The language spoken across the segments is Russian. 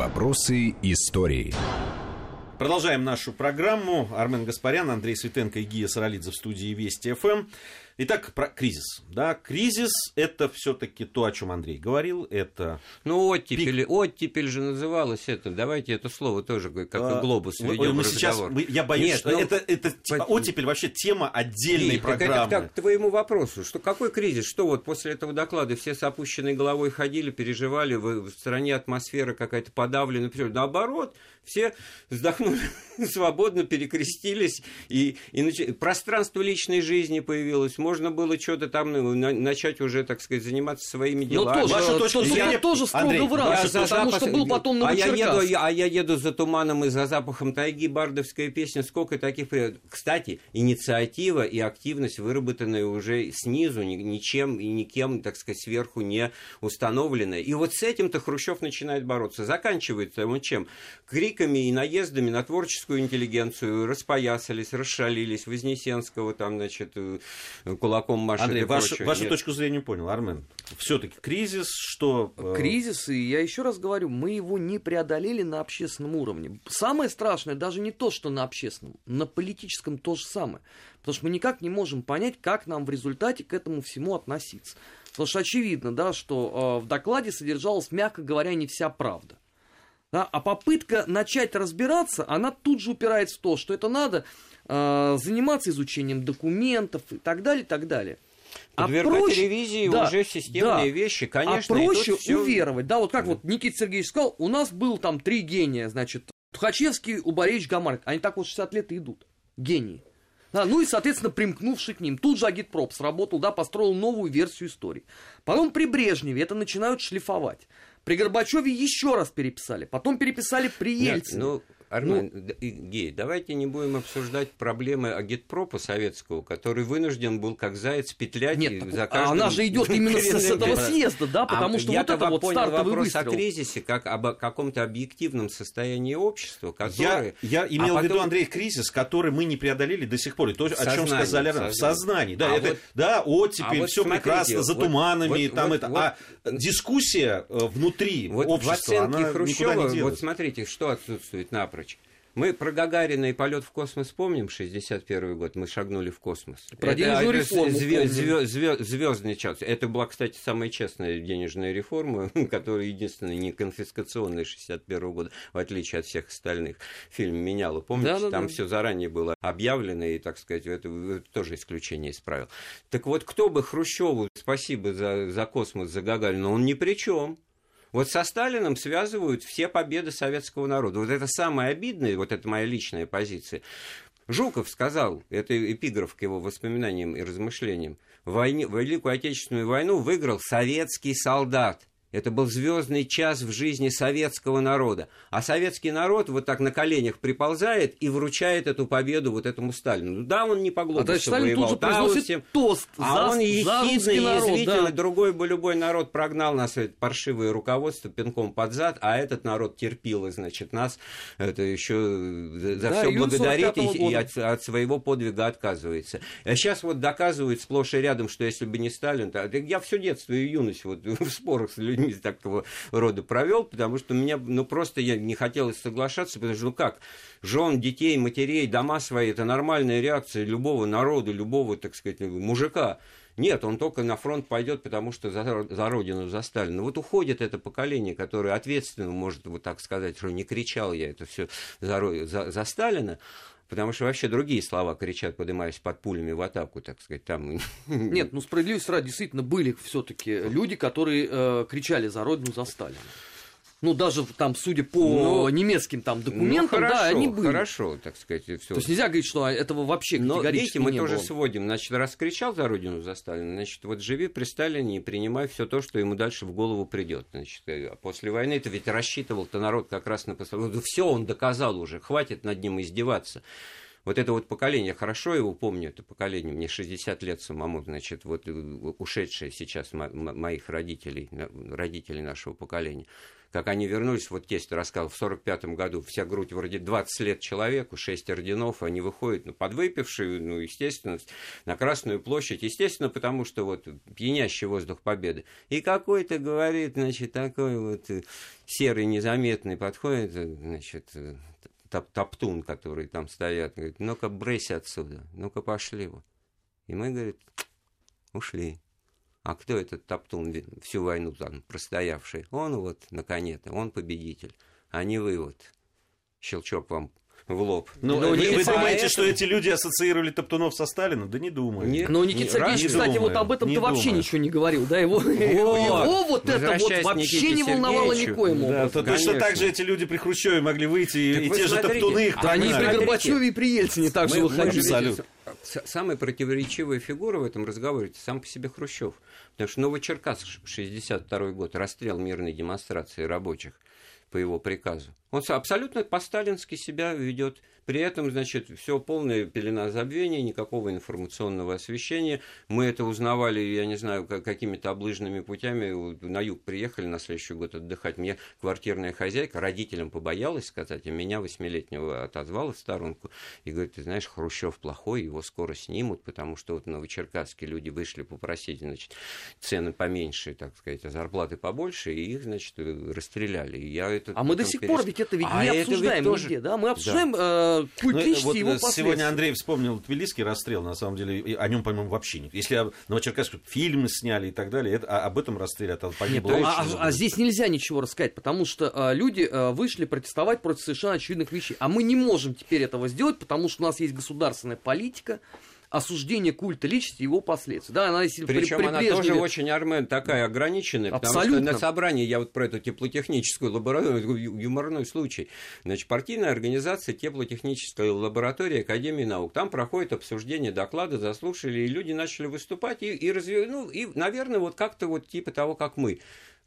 Вопросы истории. Продолжаем нашу программу. Армен Гаспарян, Андрей Светенко и Гия Саралидзе в студии Вести ФМ. Итак, про кризис. Да, кризис это все-таки то, о чем Андрей говорил. Это ну оттепель, пик... оттепель же называлось это. Давайте это слово тоже как а, глобус введем мы сейчас, мы, я боюсь, Нет, что ну, это, это по... оттепель вообще тема отдельной Нет, программы. Так, это, так, к твоему вопросу, что какой кризис? Что вот после этого доклада все с опущенной головой ходили, переживали, в, в стране атмосфера какая-то подавленная. Наоборот, все вздохнули свободно, перекрестились, и, и нач... пространство личной жизни появилось можно было что-то там ну, начать уже, так сказать, заниматься своими ну, делами. Но тоже, Ваша точка зрения тоже строго Андрей, враг, потому запах... что был потом на а я, еду, а я еду за туманом и за запахом тайги, бардовская песня, сколько таких... Кстати, инициатива и активность, выработанная уже снизу, ничем и никем, так сказать, сверху не установленная. И вот с этим-то Хрущев начинает бороться. Заканчивается он чем? Криками и наездами на творческую интеллигенцию распоясались, расшалились, Вознесенского там, значит, кулаком машет Андрей, вашу, вашу точку зрения понял, Армен. Все-таки кризис, что... Э, кризис, и я еще раз говорю, мы его не преодолели на общественном уровне. Самое страшное даже не то, что на общественном, на политическом то же самое. Потому что мы никак не можем понять, как нам в результате к этому всему относиться. Потому что очевидно, да, что э, в докладе содержалась, мягко говоря, не вся правда. Да, а попытка начать разбираться, она тут же упирается в то, что это надо э, заниматься изучением документов и так далее, и так далее. А проще, ревизии да, уже системные да, вещи, конечно. А проще все... уверовать. Да, вот как да. вот Никита Сергеевич сказал, у нас был там три гения, значит, Тухачевский, Убаревич, Гамарик. Они так вот 60 лет и идут. Гении. Да, ну и, соответственно, примкнувший к ним. Тут же агитпроп сработал, да, построил новую версию истории. Потом при Брежневе это начинают шлифовать. При Горбачеве еще раз переписали. Потом переписали при Ельцине. Нет, ну, Армен, ну, Гей, давайте не будем обсуждать проблемы агитпропа советского, который вынужден был как заяц петлять Нет, за каждым... она же идет именно с этого съезда, да, потому а что вот это вот стартовый вопрос выстрел. о кризисе, как об каком-то объективном состоянии общества, которое... Я, я имел а в виду, Андрей, кризис, который мы не преодолели до сих пор, и то, о чем сказали ранее, в сознании. Да, а это, вот, да оттепель, а вот все смотрите, прекрасно, за туманами, вот, там вот, это... Вот, а дискуссия э, внутри вот общества, в оценке Хрущева, вот смотрите, что отсутствует напрочь. Мы про Гагарина и полет в космос помним, 61 год, мы шагнули в космос. Про денежную реформу. звездный час. Это была, кстати, самая честная денежная реформа, которая единственная не конфискационная 61 года, в отличие от всех остальных. Фильм меняла. Помните, да, да, там да. все заранее было объявлено, и, так сказать, это, это тоже исключение из правил. Так вот, кто бы Хрущеву, спасибо за, за космос, за Гагарина, он ни при чем. Вот со Сталином связывают все победы советского народа. Вот это самое обидное, вот это моя личная позиция. Жуков сказал, это эпиграф к его воспоминаниям и размышлениям, войне, Великую Отечественную войну выиграл советский солдат. Это был звездный час в жизни советского народа. А советский народ вот так на коленях приползает и вручает эту победу вот этому Сталину. Да, он не по глобусу а воевал. Тут же да, он всем... тост а за, он ехидный, язвительный. Да. Другой бы любой народ прогнал нас это паршивое руководство пинком под зад, а этот народ терпел, и, значит, нас это еще за да, все благодарить и, и от, от своего подвига отказывается. А сейчас вот доказывают сплошь и рядом, что если бы не Сталин, то... я все детство и юность вот в спорах с людьми людьми такого рода провел, потому что меня, ну, просто я не хотелось соглашаться, потому что, ну, как, жен, детей, матерей, дома свои, это нормальная реакция любого народа, любого, так сказать, мужика. Нет, он только на фронт пойдет, потому что за, за родину, за Сталина. Вот уходит это поколение, которое ответственно может вот так сказать, что не кричал я это все за, за, за Сталина, Потому что вообще другие слова кричат, поднимаясь под пулями в атаку, так сказать, там. Нет, ну справедливости ради, действительно, были все-таки люди, которые э, кричали за родину, за Сталина ну, даже там, судя по ну, немецким там документам, ну, хорошо, да, они были. Хорошо, так сказать, все. То есть нельзя говорить, что этого вообще категорически Но, видите, мы не тоже было. сводим. Значит, раз кричал за родину, за Сталина, значит, вот живи при Сталине и принимай все то, что ему дальше в голову придет. Значит, э, после войны это ведь рассчитывал-то народ как раз на... Все он доказал уже, хватит над ним издеваться. Вот это вот поколение, хорошо его помню, это поколение, мне 60 лет самому, значит, вот э, ушедшее сейчас моих родителей, родителей нашего поколения как они вернулись, вот тесть рассказал, в 45 году вся грудь вроде 20 лет человеку, 6 орденов, они выходят, ну, подвыпившие, ну, естественно, на Красную площадь, естественно, потому что вот пьянящий воздух победы. И какой-то, говорит, значит, такой вот э, серый незаметный подходит, э, значит, топ топтун, который там стоят, говорит, ну-ка, брысь отсюда, ну-ка, пошли. Вот. И мы, говорит, ушли. А кто этот Топтун всю войну там простоявший? Он вот на коне-то, он победитель, а не вы вот. Щелчок вам в лоб. Ну, ну, вы, вы думаете, что эти люди ассоциировали Топтунов со Сталином? Да не думаю. Нет, Но Никита Сергеевич, кстати, думаю, вот об этом-то вообще ничего не говорил. Да, его, вот. его вот это вот вообще не волновало никоим да, образом. То, точно так же эти люди при Хрущеве могли выйти, так и те смотрите, же Топтуны их Да они при Горбачеве и при Ельцине так же выходили. Самая противоречивая фигура в этом разговоре – сам по себе Хрущев. Потому что Новочеркасск, 62 год, расстрел мирной демонстрации рабочих по его приказу. Он абсолютно по-сталински себя ведет. При этом, значит, все полная пелена забвения, никакого информационного освещения. Мы это узнавали, я не знаю, какими-то облыжными путями. На юг приехали на следующий год отдыхать. Мне квартирная хозяйка родителям побоялась сказать, а меня восьмилетнего отозвала в сторонку и говорит, ты знаешь, Хрущев плохой, его скоро снимут, потому что вот новочеркасские люди вышли попросить, значит, цены поменьше, так сказать, а зарплаты побольше, и их, значит, расстреляли. И я это а мы до сих перес... пор ведь это ведь а не обсуждаем тоже... нигде, да? Мы обсуждаем да. Э, культически ну, вот его Сегодня Андрей вспомнил Тбилисский расстрел, на самом деле, о нем, по-моему, вообще нет. Если о Новочеркасске фильмы сняли и так далее, это, а, об этом расстреле это погибло нет, а, а, а здесь нельзя ничего рассказать, потому что а, люди а, вышли протестовать против совершенно очевидных вещей. А мы не можем теперь этого сделать, потому что у нас есть государственная политика, осуждение культа личности и его последствий. Да, она, если Причем при, при она тоже очень, Армен, такая ограниченная, Абсолютно. потому что на собрании, я вот про эту теплотехническую лабораторию, юморной случай, значит, партийная организация теплотехнической лаборатории Академии наук, там проходит обсуждение доклада, заслушали, и люди начали выступать, и, и, разве, ну, и наверное, вот как-то вот типа того, как мы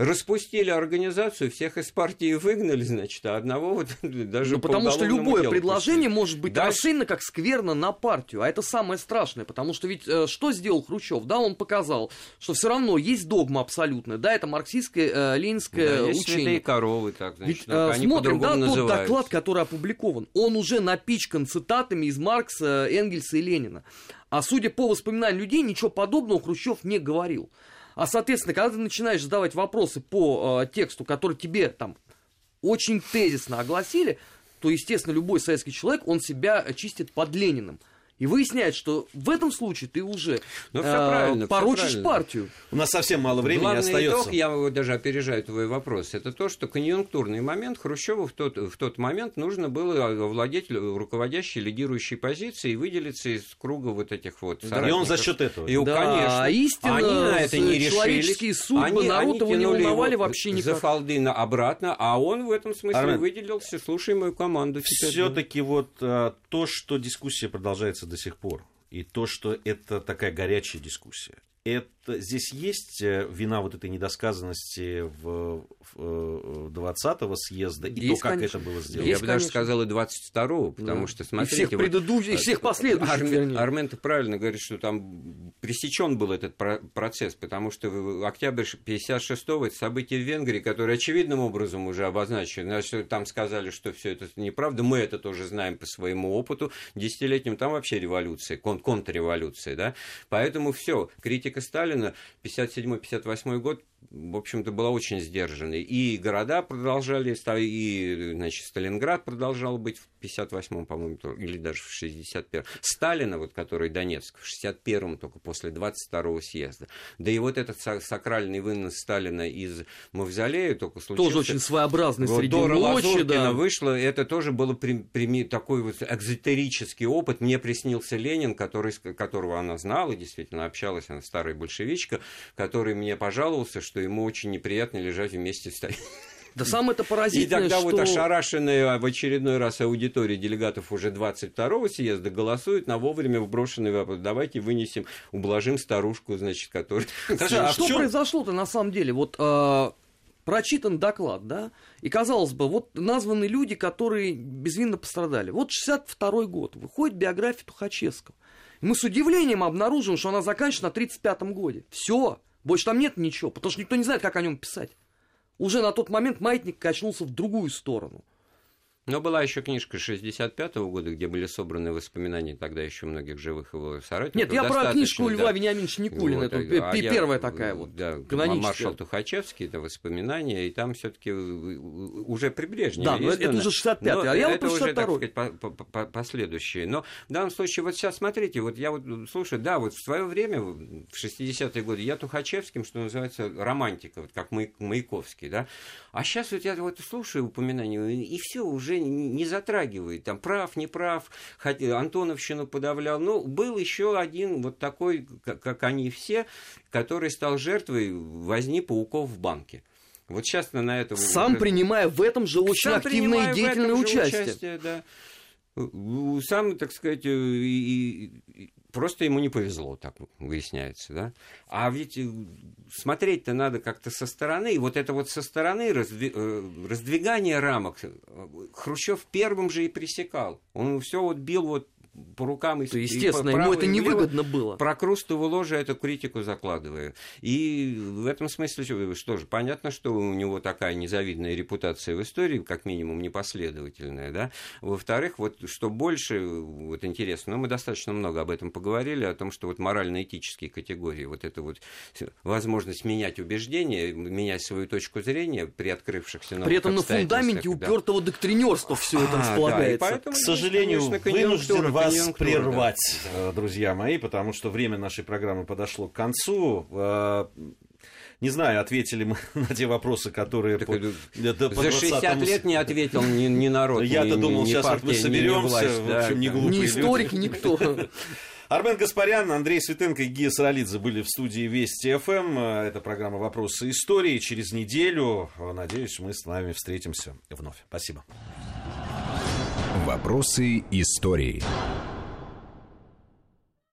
распустили организацию, всех из партии выгнали, значит, а одного вот даже ну, потому что любое предложение пустили. может быть Дальше... расценено как скверно на партию, а это самое страшное, потому что ведь э, что сделал Хрущев? Да, он показал, что все равно есть догма абсолютная, да, это марксистское, э, ленинское да, есть учение. коровы, так, значит, ведь, э, они смотрим, да, тот доклад, который опубликован, он уже напичкан цитатами из Маркса, Энгельса и Ленина. А судя по воспоминаниям людей, ничего подобного Хрущев не говорил. А, соответственно, когда ты начинаешь задавать вопросы по э, тексту, который тебе там очень тезисно огласили, то, естественно, любой советский человек, он себя чистит под Лениным. И выясняет, что в этом случае ты уже ну, э, порочишь партию. У нас совсем мало времени Главный остается. Итог, я вот даже опережаю твой вопрос, это то, что конъюнктурный момент Хрущеву в тот, в тот момент нужно было овладеть руководящей, лидирующей позицией и выделиться из круга вот этих вот да, И он за счет этого. И, да, конечно. А истинно, они на это не человеческие судьбы они, народ они его не волновали его вообще никак. За Фалдына обратно, а он в этом смысле Армен, выделился. Слушай мою команду. Все-таки вот а, то, что дискуссия продолжается до сих пор. И то, что это такая горячая дискуссия. Это, здесь есть э, вина вот этой недосказанности в, в 20-го съезда и есть, то, как конечно. это было сделано. Есть, Я бы даже сказал и 22-го, потому да. что, смотрите... И всех предыдущих, вот, всех последующих. Армен, Армен правильно говорит, что там пресечен был этот процесс, потому что в октябрь 56-го это событие в Венгрии, которое очевидным образом уже обозначено. Там сказали, что все это неправда. Мы это тоже знаем по своему опыту десятилетним. Там вообще революция, кон контрреволюция, да? Поэтому все, критика Сталина 57-58 год в общем-то, была очень сдержанной. И города продолжали, и, значит, Сталинград продолжал быть в 58-м, по-моему, или даже в 61-м. Сталина, вот, который Донецк, в 61-м, только после 22-го съезда. Да и вот этот сакральный вынос Сталина из Мавзолея только случился... Тоже очень своеобразный вот, среди Дора ночи, да. вышло, это тоже был при, при, такой вот экзотерический опыт. Мне приснился Ленин, который, которого она знала, действительно общалась, она старая большевичка, который мне пожаловался, что ему очень неприятно лежать вместе с да самое это поразительное, И тогда что... вот ошарашенная в очередной раз аудитория делегатов уже 22-го съезда голосует на вовремя вброшенный вопрос. Давайте вынесем, ублажим старушку, значит, которая... Хорошо, а что чем... произошло-то на самом деле? Вот э, прочитан доклад, да, и, казалось бы, вот названы люди, которые безвинно пострадали. Вот 62 год, выходит биография Тухачевского. И мы с удивлением обнаружим, что она заканчивается на 35-м годе. Все, больше там нет ничего, потому что никто не знает, как о нем писать. Уже на тот момент маятник качнулся в другую сторону. Но была еще книжка 65-го года, где были собраны воспоминания тогда еще многих живых его соратников. Нет, я про книжку да. Льва Вениаминовича Никулина, вот, это а первая я, такая вот, да, Маршал Тухачевский, это воспоминания, и там все таки уже при Брежневе Да, но это уже 65-й, а я это вот уже, так сказать, по, по, по, последующие. Но в данном случае, вот сейчас смотрите, вот я вот слушаю, да, вот в свое время, в 60-е годы, я Тухачевским, что называется, романтика, вот как Маяковский, да, а сейчас вот я вот слушаю упоминания, и все уже не затрагивает, там прав, не прав, Антоновщину подавлял. Ну, был еще один вот такой, как они все, который стал жертвой возни пауков в банке. Вот сейчас на этом... Сам уже... принимая в этом же очень Сам активное и деятельное участие. участие да. Сам, так сказать, и, и, просто ему не повезло, так выясняется, да. А ведь э, смотреть-то надо как-то со стороны, и вот это вот со стороны раздви... Э, раздвигание рамок э, Хрущев первым же и пресекал. Он все вот бил вот по рукам и естественно, и ему это невыгодно было. Прокрустову ложе эту критику закладываю. И в этом смысле, что же, понятно, что у него такая незавидная репутация в истории, как минимум непоследовательная, да. Во-вторых, вот что больше, вот интересно, ну, мы достаточно много об этом поговорили, о том, что вот морально-этические категории, вот это вот возможность менять убеждения, менять свою точку зрения при открывшихся новых При этом на фундаменте да. упертого доктринерства все это а, располагается. Да, поэтому, К сожалению, конечно, вынужден вас прервать, да. Э, друзья мои, потому что время нашей программы подошло к концу. Э, не знаю, ответили мы на те вопросы, которые... Так, по, это, по за 60 лет не ответил ни, ни народ, Я-то ни, думал, ни сейчас партия, вот мы соберемся, ни власть, в общем, да, не глупые Ни историк, люди. никто. Армен Гаспарян, Андрей Светенко и Гия Саралидзе были в студии Вести ФМ. Это программа «Вопросы истории». Через неделю, надеюсь, мы с вами встретимся вновь. Спасибо. Вопросы истории.